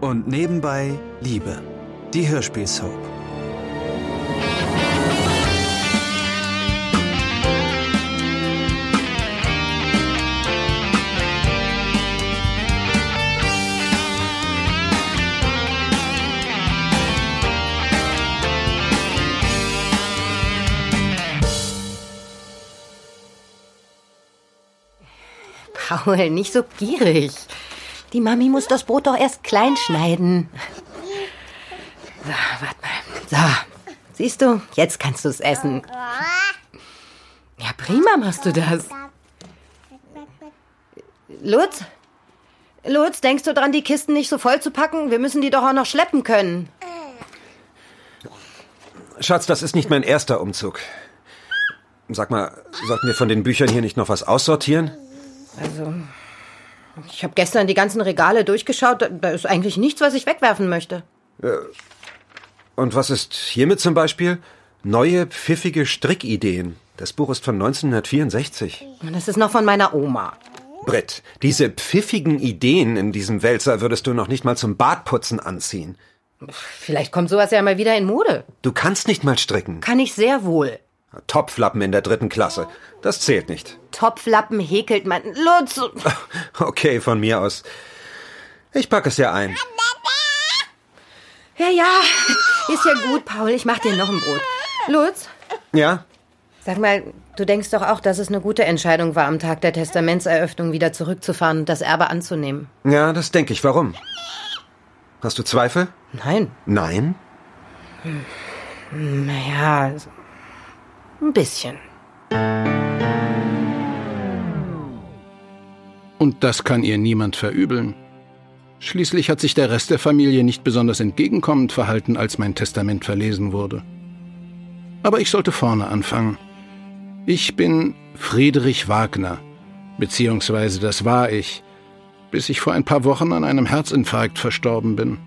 Und nebenbei Liebe. Die Hörspielsoap. Paul, nicht so gierig. Die Mami muss das Brot doch erst klein schneiden. So, warte mal. So, siehst du, jetzt kannst du es essen. Ja, prima machst du das. Lutz? Lutz, denkst du dran, die Kisten nicht so voll zu packen? Wir müssen die doch auch noch schleppen können. Schatz, das ist nicht mein erster Umzug. Sag mal, sollten wir von den Büchern hier nicht noch was aussortieren? Also, ich habe gestern die ganzen Regale durchgeschaut. Da ist eigentlich nichts, was ich wegwerfen möchte. Und was ist hiermit zum Beispiel? Neue, pfiffige Strickideen. Das Buch ist von 1964. Das ist noch von meiner Oma. Britt, diese pfiffigen Ideen in diesem Wälzer würdest du noch nicht mal zum Bartputzen anziehen. Vielleicht kommt sowas ja mal wieder in Mode. Du kannst nicht mal stricken. Kann ich sehr wohl. Topflappen in der dritten Klasse. Das zählt nicht. Topflappen häkelt man. Lutz! Okay, von mir aus. Ich pack es ja ein. Ja, ja. Ist ja gut, Paul. Ich mach dir noch ein Brot. Lutz, Ja? sag mal, du denkst doch auch, dass es eine gute Entscheidung war, am Tag der Testamentseröffnung wieder zurückzufahren und das Erbe anzunehmen. Ja, das denke ich. Warum? Hast du Zweifel? Nein. Nein? Naja, ein bisschen. Und das kann ihr niemand verübeln. Schließlich hat sich der Rest der Familie nicht besonders entgegenkommend verhalten, als mein Testament verlesen wurde. Aber ich sollte vorne anfangen. Ich bin Friedrich Wagner, beziehungsweise das war ich, bis ich vor ein paar Wochen an einem Herzinfarkt verstorben bin.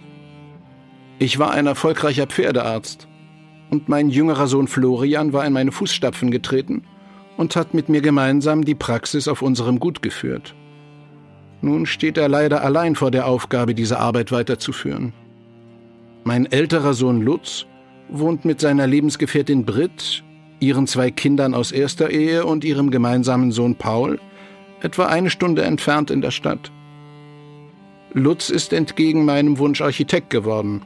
Ich war ein erfolgreicher Pferdearzt und mein jüngerer Sohn Florian war in meine Fußstapfen getreten und hat mit mir gemeinsam die Praxis auf unserem Gut geführt. Nun steht er leider allein vor der Aufgabe, diese Arbeit weiterzuführen. Mein älterer Sohn Lutz wohnt mit seiner Lebensgefährtin Britt, ihren zwei Kindern aus erster Ehe und ihrem gemeinsamen Sohn Paul etwa eine Stunde entfernt in der Stadt. Lutz ist entgegen meinem Wunsch Architekt geworden,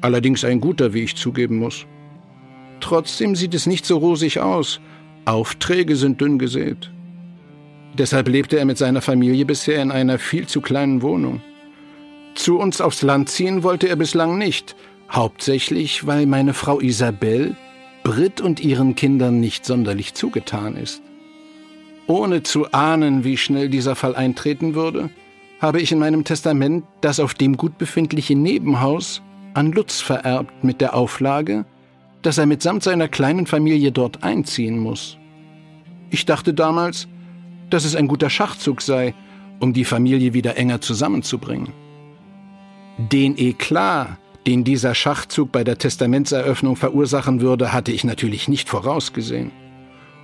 allerdings ein guter, wie ich zugeben muss. Trotzdem sieht es nicht so rosig aus, Aufträge sind dünn gesät. Deshalb lebte er mit seiner Familie bisher in einer viel zu kleinen Wohnung. Zu uns aufs Land ziehen wollte er bislang nicht, hauptsächlich weil meine Frau Isabel Britt und ihren Kindern nicht sonderlich zugetan ist. Ohne zu ahnen, wie schnell dieser Fall eintreten würde, habe ich in meinem Testament das auf dem gut befindliche Nebenhaus an Lutz vererbt mit der Auflage, dass er mitsamt seiner kleinen Familie dort einziehen muss. Ich dachte damals, dass es ein guter Schachzug sei, um die Familie wieder enger zusammenzubringen. Den Eklat, den dieser Schachzug bei der Testamentseröffnung verursachen würde, hatte ich natürlich nicht vorausgesehen.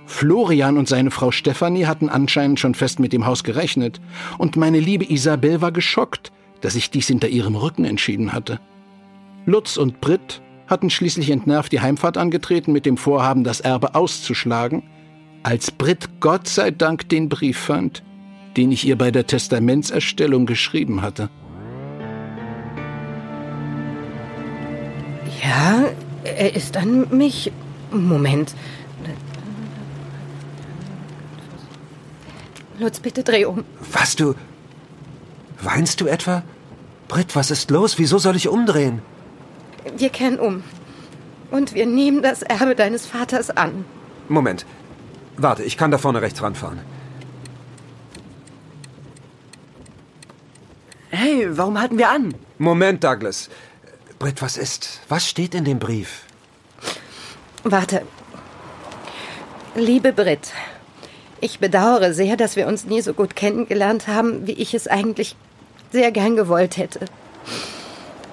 Florian und seine Frau Stefanie hatten anscheinend schon fest mit dem Haus gerechnet, und meine liebe Isabel war geschockt, dass ich dies hinter ihrem Rücken entschieden hatte. Lutz und Britt hatten schließlich entnervt die Heimfahrt angetreten mit dem Vorhaben, das Erbe auszuschlagen, als Britt Gott sei Dank den Brief fand, den ich ihr bei der Testamentserstellung geschrieben hatte. Ja, er ist an mich. Moment. Lutz, bitte dreh um. Was, du... Weinst du etwa? Britt, was ist los? Wieso soll ich umdrehen? Wir kehren um. Und wir nehmen das Erbe deines Vaters an. Moment. Warte, ich kann da vorne rechts ranfahren. Hey, warum halten wir an? Moment, Douglas. Britt, was ist? Was steht in dem Brief? Warte. Liebe Britt, ich bedauere sehr, dass wir uns nie so gut kennengelernt haben, wie ich es eigentlich sehr gern gewollt hätte.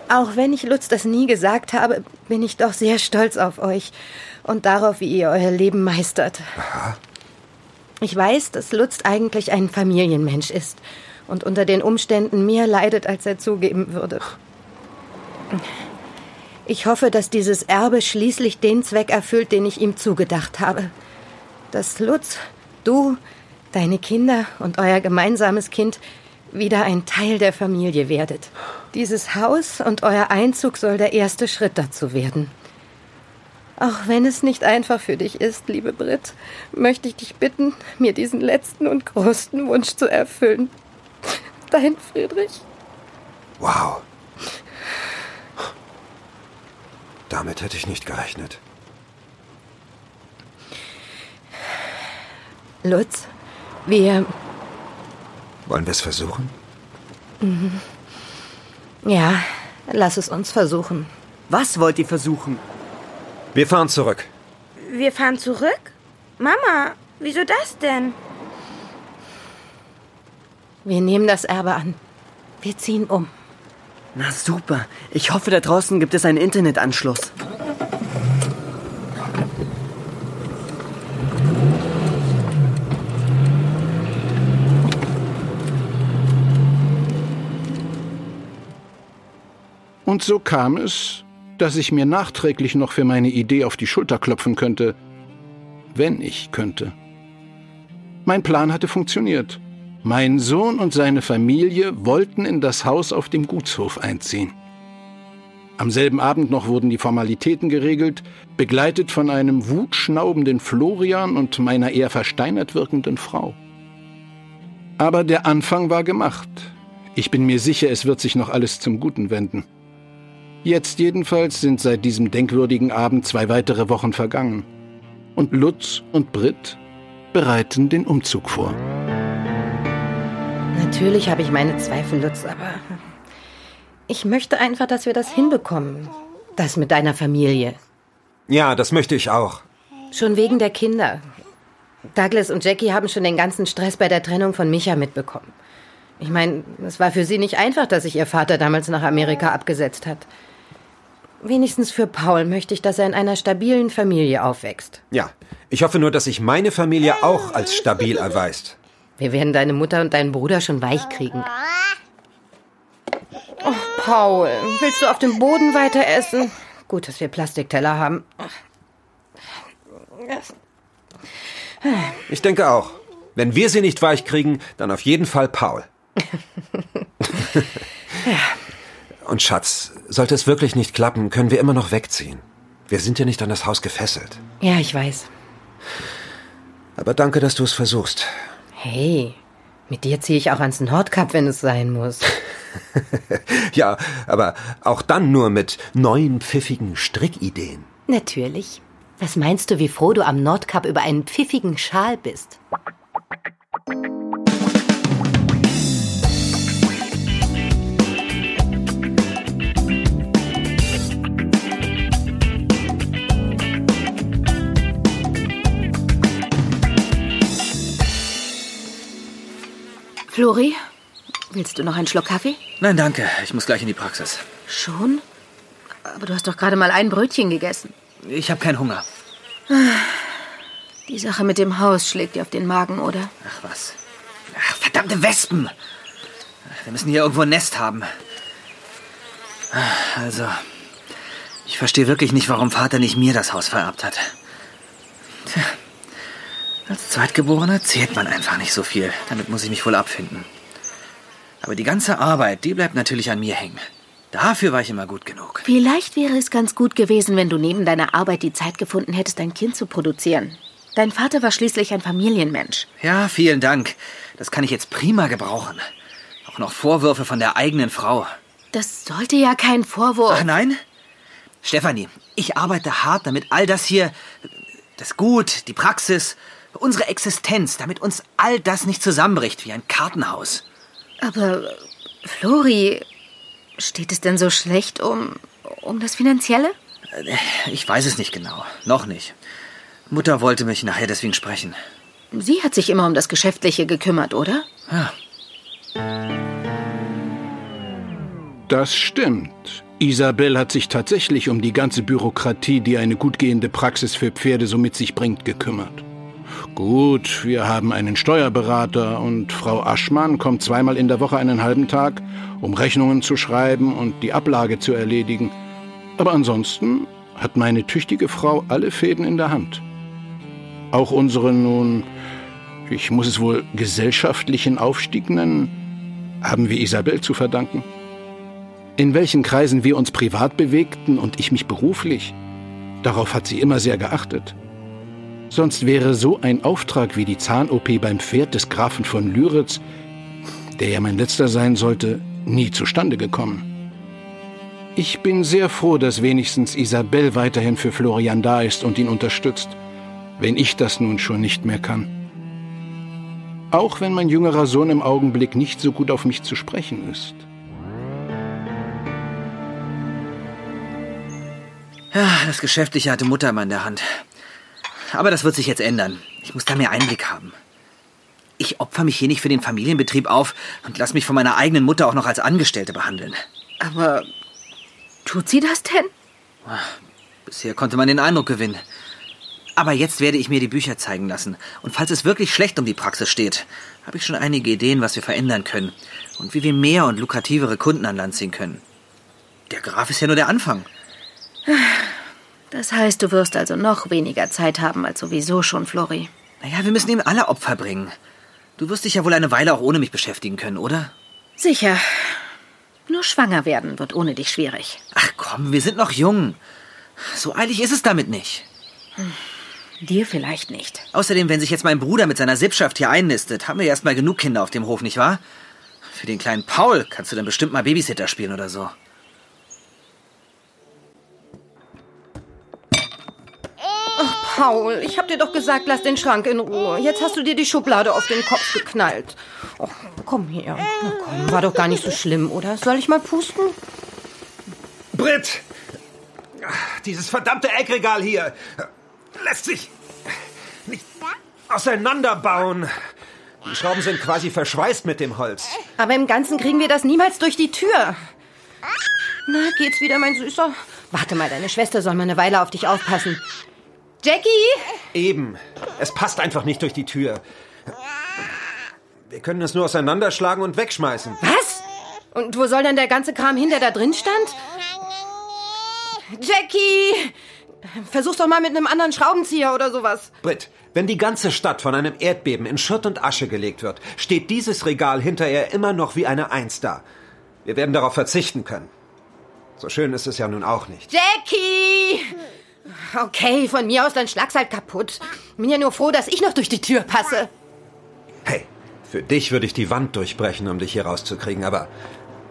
Auch wenn ich Lutz das nie gesagt habe, bin ich doch sehr stolz auf euch und darauf, wie ihr euer Leben meistert. Ich weiß, dass Lutz eigentlich ein Familienmensch ist und unter den Umständen mehr leidet, als er zugeben würde. Ich hoffe, dass dieses Erbe schließlich den Zweck erfüllt, den ich ihm zugedacht habe. Dass Lutz, du, deine Kinder und euer gemeinsames Kind wieder ein Teil der Familie werdet. Dieses Haus und euer Einzug soll der erste Schritt dazu werden. Auch wenn es nicht einfach für dich ist, liebe Brit, möchte ich dich bitten, mir diesen letzten und größten Wunsch zu erfüllen. Dein Friedrich. Wow. Damit hätte ich nicht gerechnet. Lutz, wir. Wollen wir es versuchen? Mhm. Ja, lass es uns versuchen. Was wollt ihr versuchen? Wir fahren zurück. Wir fahren zurück? Mama, wieso das denn? Wir nehmen das Erbe an. Wir ziehen um. Na super. Ich hoffe, da draußen gibt es einen Internetanschluss. Und so kam es, dass ich mir nachträglich noch für meine Idee auf die Schulter klopfen könnte, wenn ich könnte. Mein Plan hatte funktioniert. Mein Sohn und seine Familie wollten in das Haus auf dem Gutshof einziehen. Am selben Abend noch wurden die Formalitäten geregelt, begleitet von einem wutschnaubenden Florian und meiner eher versteinert wirkenden Frau. Aber der Anfang war gemacht. Ich bin mir sicher, es wird sich noch alles zum Guten wenden. Jetzt jedenfalls sind seit diesem denkwürdigen Abend zwei weitere Wochen vergangen. Und Lutz und Britt bereiten den Umzug vor. Natürlich habe ich meine Zweifel, Lutz, aber ich möchte einfach, dass wir das hinbekommen. Das mit deiner Familie. Ja, das möchte ich auch. Schon wegen der Kinder. Douglas und Jackie haben schon den ganzen Stress bei der Trennung von Micha mitbekommen. Ich meine, es war für sie nicht einfach, dass sich ihr Vater damals nach Amerika abgesetzt hat. Wenigstens für Paul möchte ich, dass er in einer stabilen Familie aufwächst. Ja, ich hoffe nur, dass sich meine Familie auch als stabil erweist. Wir werden deine Mutter und deinen Bruder schon weich kriegen. Oh, Paul, willst du auf dem Boden weiter essen? Gut, dass wir Plastikteller haben. Ich denke auch. Wenn wir sie nicht weich kriegen, dann auf jeden Fall Paul. Und Schatz, sollte es wirklich nicht klappen, können wir immer noch wegziehen. Wir sind ja nicht an das Haus gefesselt. Ja, ich weiß. Aber danke, dass du es versuchst. Hey, mit dir ziehe ich auch ans Nordkap, wenn es sein muss. ja, aber auch dann nur mit neuen pfiffigen Strickideen. Natürlich. Was meinst du, wie froh du am Nordkap über einen pfiffigen Schal bist? Flori, willst du noch einen Schluck Kaffee? Nein, danke. Ich muss gleich in die Praxis. Schon? Aber du hast doch gerade mal ein Brötchen gegessen. Ich habe keinen Hunger. Die Sache mit dem Haus schlägt dir auf den Magen, oder? Ach was. Ach, verdammte Wespen. Wir müssen hier irgendwo ein Nest haben. Also, ich verstehe wirklich nicht, warum Vater nicht mir das Haus vererbt hat. Tja, als Zweitgeborener zählt man einfach nicht so viel. Damit muss ich mich wohl abfinden. Aber die ganze Arbeit, die bleibt natürlich an mir hängen. Dafür war ich immer gut genug. Vielleicht wäre es ganz gut gewesen, wenn du neben deiner Arbeit die Zeit gefunden hättest, ein Kind zu produzieren. Dein Vater war schließlich ein Familienmensch. Ja, vielen Dank. Das kann ich jetzt prima gebrauchen. Auch noch Vorwürfe von der eigenen Frau. Das sollte ja kein Vorwurf. Ach nein? Stefanie, ich arbeite hart, damit all das hier, das Gut, die Praxis Unsere Existenz, damit uns all das nicht zusammenbricht wie ein Kartenhaus. Aber, Flori, steht es denn so schlecht um, um das Finanzielle? Ich weiß es nicht genau. Noch nicht. Mutter wollte mich nachher deswegen sprechen. Sie hat sich immer um das Geschäftliche gekümmert, oder? Ja. Das stimmt. Isabel hat sich tatsächlich um die ganze Bürokratie, die eine gut gehende Praxis für Pferde so mit sich bringt, gekümmert. Gut, wir haben einen Steuerberater und Frau Aschmann kommt zweimal in der Woche einen halben Tag, um Rechnungen zu schreiben und die Ablage zu erledigen. Aber ansonsten hat meine tüchtige Frau alle Fäden in der Hand. Auch unseren nun, ich muss es wohl gesellschaftlichen Aufstieg nennen, haben wir Isabel zu verdanken. In welchen Kreisen wir uns privat bewegten und ich mich beruflich, darauf hat sie immer sehr geachtet. Sonst wäre so ein Auftrag wie die Zahn-OP beim Pferd des Grafen von Lyritz, der ja mein letzter sein sollte, nie zustande gekommen. Ich bin sehr froh, dass wenigstens Isabel weiterhin für Florian da ist und ihn unterstützt, wenn ich das nun schon nicht mehr kann. Auch wenn mein jüngerer Sohn im Augenblick nicht so gut auf mich zu sprechen ist. Ja, das Geschäftliche hatte Mutter immer in der Hand. Aber das wird sich jetzt ändern. Ich muss da mehr Einblick haben. Ich opfer mich hier nicht für den Familienbetrieb auf und lass mich von meiner eigenen Mutter auch noch als Angestellte behandeln. Aber tut sie das denn? Bisher konnte man den Eindruck gewinnen. Aber jetzt werde ich mir die Bücher zeigen lassen. Und falls es wirklich schlecht um die Praxis steht, habe ich schon einige Ideen, was wir verändern können. Und wie wir mehr und lukrativere Kunden an Land ziehen können. Der Graf ist ja nur der Anfang. Das heißt, du wirst also noch weniger Zeit haben als sowieso schon, Flori. Naja, wir müssen ihm alle Opfer bringen. Du wirst dich ja wohl eine Weile auch ohne mich beschäftigen können, oder? Sicher. Nur schwanger werden wird ohne dich schwierig. Ach komm, wir sind noch jung. So eilig ist es damit nicht. Dir vielleicht nicht. Außerdem, wenn sich jetzt mein Bruder mit seiner Sippschaft hier einnistet, haben wir erst mal genug Kinder auf dem Hof, nicht wahr? Für den kleinen Paul kannst du dann bestimmt mal Babysitter spielen oder so. Paul, ich hab dir doch gesagt, lass den Schrank in Ruhe. Jetzt hast du dir die Schublade auf den Kopf geknallt. Oh, komm her. Na komm, war doch gar nicht so schlimm, oder? Soll ich mal pusten? Britt! Dieses verdammte Eckregal hier lässt sich nicht auseinanderbauen. Die Schrauben sind quasi verschweißt mit dem Holz. Aber im Ganzen kriegen wir das niemals durch die Tür. Na, geht's wieder, mein Süßer? Warte mal, deine Schwester soll mal eine Weile auf dich aufpassen. Jackie? Eben. Es passt einfach nicht durch die Tür. Wir können es nur auseinanderschlagen und wegschmeißen. Was? Und wo soll denn der ganze Kram hin, der da drin stand? Jackie! Versuch's doch mal mit einem anderen Schraubenzieher oder sowas. Britt, wenn die ganze Stadt von einem Erdbeben in Schutt und Asche gelegt wird, steht dieses Regal hinterher immer noch wie eine Eins da. Wir werden darauf verzichten können. So schön ist es ja nun auch nicht. Jackie! Okay, von mir aus, dann schlag's halt kaputt. Bin ja nur froh, dass ich noch durch die Tür passe. Hey, für dich würde ich die Wand durchbrechen, um dich hier rauszukriegen, aber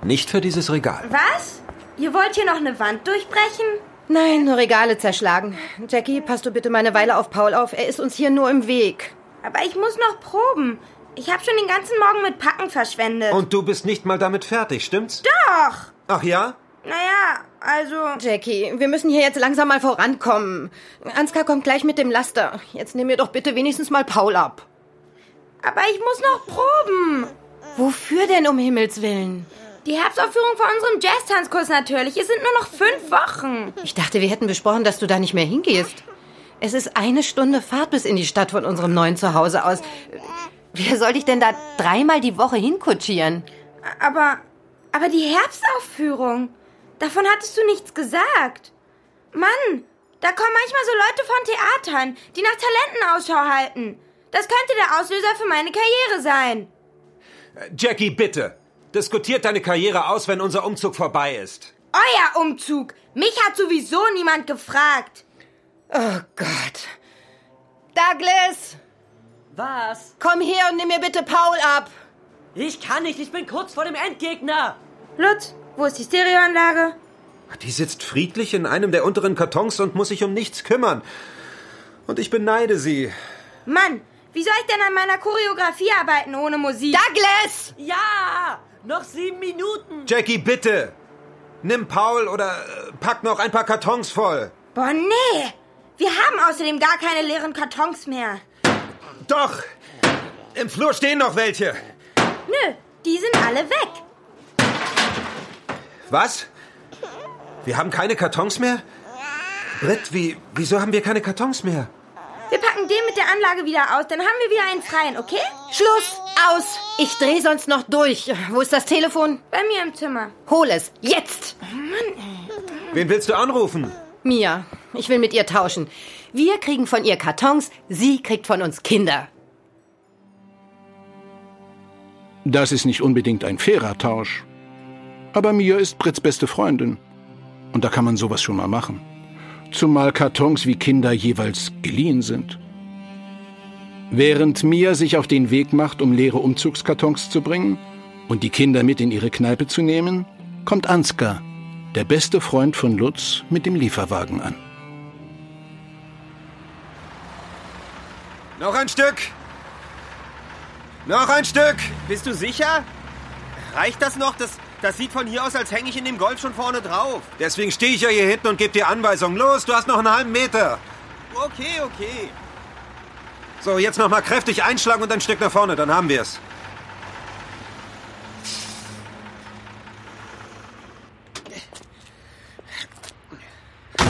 nicht für dieses Regal. Was? Ihr wollt hier noch eine Wand durchbrechen? Nein, nur Regale zerschlagen. Jackie, passt du bitte mal eine Weile auf Paul auf. Er ist uns hier nur im Weg. Aber ich muss noch proben. Ich habe schon den ganzen Morgen mit Packen verschwendet. Und du bist nicht mal damit fertig, stimmt's? Doch! Ach ja? Naja, also. Jackie, wir müssen hier jetzt langsam mal vorankommen. Ansgar kommt gleich mit dem Laster. Jetzt nimm mir doch bitte wenigstens mal Paul ab. Aber ich muss noch proben. Wofür denn um Himmels Willen? Die Herbstaufführung von unserem Jazz-Tanzkurs natürlich. Es sind nur noch fünf Wochen. Ich dachte, wir hätten besprochen, dass du da nicht mehr hingehst. Es ist eine Stunde Fahrt bis in die Stadt von unserem neuen Zuhause aus. Wer soll dich denn da dreimal die Woche hinkutschieren? Aber, aber die Herbstaufführung, davon hattest du nichts gesagt. Mann, da kommen manchmal so Leute von Theatern, die nach Talenten Ausschau halten. Das könnte der Auslöser für meine Karriere sein. Jackie, bitte. Diskutiert deine Karriere aus, wenn unser Umzug vorbei ist. Euer Umzug. Mich hat sowieso niemand gefragt. Oh Gott. Douglas, Was? komm her und nimm mir bitte Paul ab. Ich kann nicht, ich bin kurz vor dem Endgegner. Lutz, wo ist die Stereoanlage? Die sitzt friedlich in einem der unteren Kartons und muss sich um nichts kümmern. Und ich beneide sie. Mann, wie soll ich denn an meiner Choreografie arbeiten ohne Musik? Douglas! Ja, noch sieben Minuten. Jackie, bitte. Nimm Paul oder äh, pack noch ein paar Kartons voll. Boah, nee. Wir haben außerdem gar keine leeren Kartons mehr. Doch. Im Flur stehen noch welche. Nö, die sind alle weg. Was? Wir haben keine Kartons mehr? Britt, wie, wieso haben wir keine Kartons mehr? Wir packen den mit der Anlage wieder aus, dann haben wir wieder einen freien, okay? Schluss, aus. Ich dreh sonst noch durch. Wo ist das Telefon? Bei mir im Zimmer. Hol es, jetzt. Wen willst du anrufen? Mia, ich will mit ihr tauschen. Wir kriegen von ihr Kartons, sie kriegt von uns Kinder. Das ist nicht unbedingt ein fairer Tausch. Aber Mia ist Brits beste Freundin. Und da kann man sowas schon mal machen. Zumal Kartons wie Kinder jeweils geliehen sind. Während Mia sich auf den Weg macht, um leere Umzugskartons zu bringen und die Kinder mit in ihre Kneipe zu nehmen, kommt Ansgar, der beste Freund von Lutz, mit dem Lieferwagen an. Noch ein Stück. Noch ein Stück. Bist du sicher? Reicht das noch? Das, das sieht von hier aus, als hänge ich in dem Golf schon vorne drauf. Deswegen stehe ich ja hier hinten und gebe dir Anweisungen. Los, du hast noch einen halben Meter. Okay, okay. So, jetzt noch mal kräftig einschlagen und ein Stück nach vorne, dann haben wir es.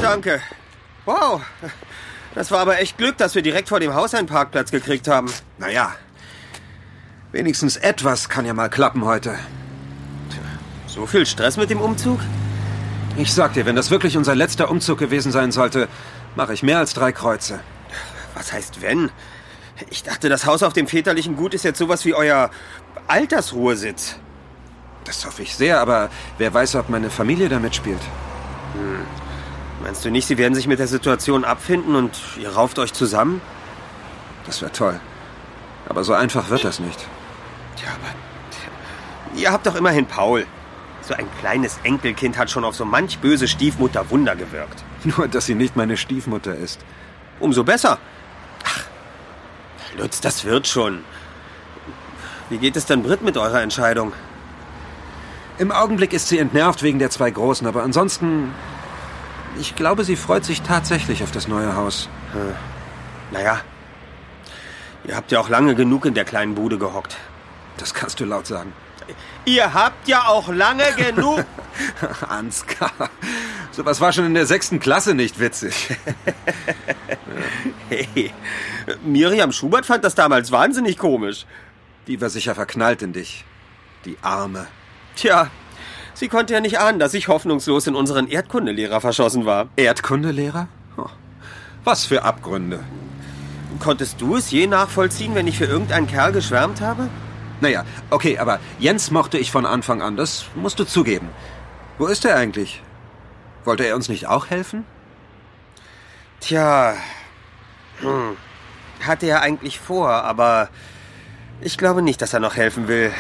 Danke. Wow. Das war aber echt Glück, dass wir direkt vor dem Haus einen Parkplatz gekriegt haben. Naja, wenigstens etwas kann ja mal klappen heute. So viel Stress mit dem Umzug? Ich sag dir, wenn das wirklich unser letzter Umzug gewesen sein sollte, mache ich mehr als drei Kreuze. Was heißt wenn? Ich dachte, das Haus auf dem väterlichen Gut ist jetzt sowas wie euer Altersruhesitz. Das hoffe ich sehr, aber wer weiß, ob meine Familie da mitspielt. Meinst du nicht, sie werden sich mit der Situation abfinden und ihr rauft euch zusammen? Das wäre toll. Aber so einfach wird das nicht. Tja, aber ihr habt doch immerhin Paul. So ein kleines Enkelkind hat schon auf so manch böse Stiefmutter Wunder gewirkt. Nur, dass sie nicht meine Stiefmutter ist. Umso besser. Ach, Lutz, das wird schon. Wie geht es denn Britt mit eurer Entscheidung? Im Augenblick ist sie entnervt wegen der zwei Großen, aber ansonsten. Ich glaube, sie freut sich tatsächlich auf das neue Haus. Naja, ihr habt ja auch lange genug in der kleinen Bude gehockt. Das kannst du laut sagen. Ihr habt ja auch lange genug. Ansgar, sowas war schon in der sechsten Klasse nicht witzig. hey, Miriam Schubert fand das damals wahnsinnig komisch. Die war sicher verknallt in dich. Die Arme. Tja, sie konnte ja nicht ahnen, dass ich hoffnungslos in unseren Erdkundelehrer verschossen war. Erdkundelehrer? Oh, was für Abgründe. Konntest du es je nachvollziehen, wenn ich für irgendeinen Kerl geschwärmt habe? Naja, okay, aber Jens mochte ich von Anfang an, das musst du zugeben. Wo ist er eigentlich? Wollte er uns nicht auch helfen? Tja, hm. hatte er eigentlich vor, aber ich glaube nicht, dass er noch helfen will,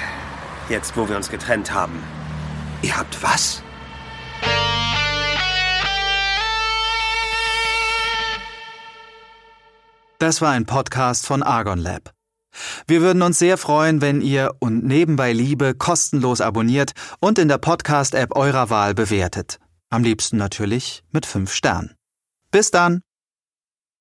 jetzt wo wir uns getrennt haben. Ihr habt was? Das war ein Podcast von Argon Lab. Wir würden uns sehr freuen, wenn ihr und nebenbei Liebe kostenlos abonniert und in der Podcast-App eurer Wahl bewertet. Am liebsten natürlich mit 5 Sternen. Bis dann!